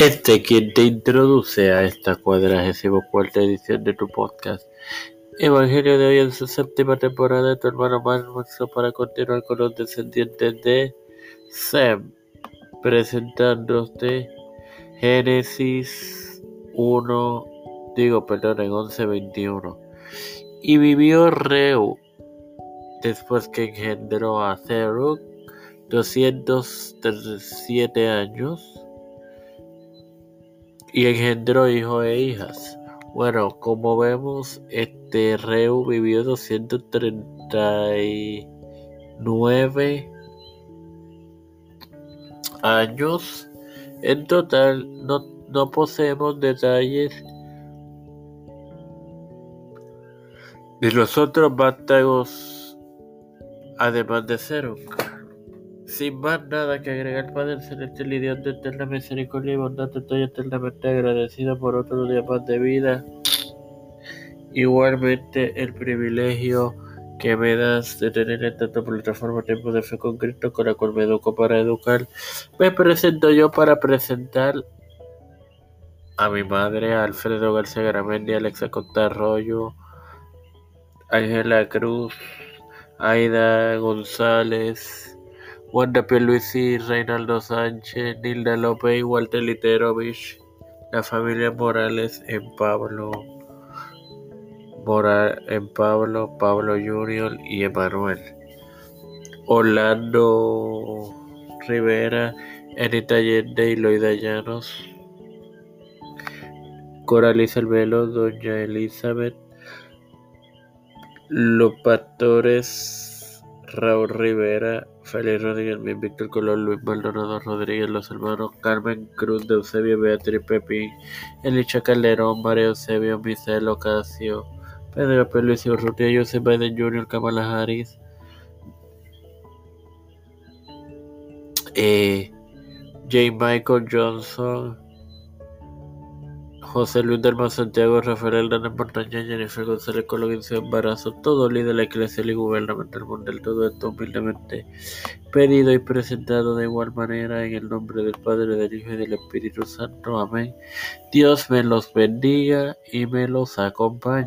Este quien te introduce a esta cuadragésimo cuarta edición de tu podcast. Evangelio de hoy en su séptima temporada de tu hermano Marmoso para continuar con los descendientes de Sem, presentándote Génesis 1, digo, perdón, en 11:21. Y vivió Reu después que engendró a Zerug 207 años y engendró hijos e hijas. Bueno, como vemos, este Reu vivió 239 años. En total, no, no poseemos detalles de los otros vástagos, además de Zerug. Sin más nada que agregar, Padre Celestial y Dios de eterna misericordia y bondad, estoy eternamente agradecido por otro día más de vida. Igualmente, el privilegio que me das de tener esta plataforma Tiempo de Fe con Cristo, con la cual me educo para educar. Me presento yo para presentar a mi madre, Alfredo García Garamendi, Alexa Costa Arroyo, Ángela Cruz, Aida González. Wanda Pierluisi, Reinaldo Sánchez, Nilda López y Walter Literovich, la familia Morales en Pablo, Moral, en Pablo, Pablo Junior y Emanuel. Orlando Rivera, Anita Allende y Loida Llanos. Coraliza Velo, Doña Elizabeth. Los pastores Raúl Rivera, Félix Rodríguez, Víctor Colón, Luis Maldonado Rodríguez, los hermanos Carmen Cruz de Eusebio, Beatriz Pepín, Elicha Calderón, María Eusebio, Misael Ocasio, Pedro Pérez y Urrutia, Joseph Biden Jr., Kamala Harris, eh, J. Michael Johnson, José Luis del Santiago, Rafael Hernández Montaña, Jennifer González Colón su embarazo, todo líder de la iglesia y gubernamental mundial, todo esto humildemente pedido y presentado de igual manera en el nombre del Padre, del Hijo y del Espíritu Santo. Amén. Dios me los bendiga y me los acompañe.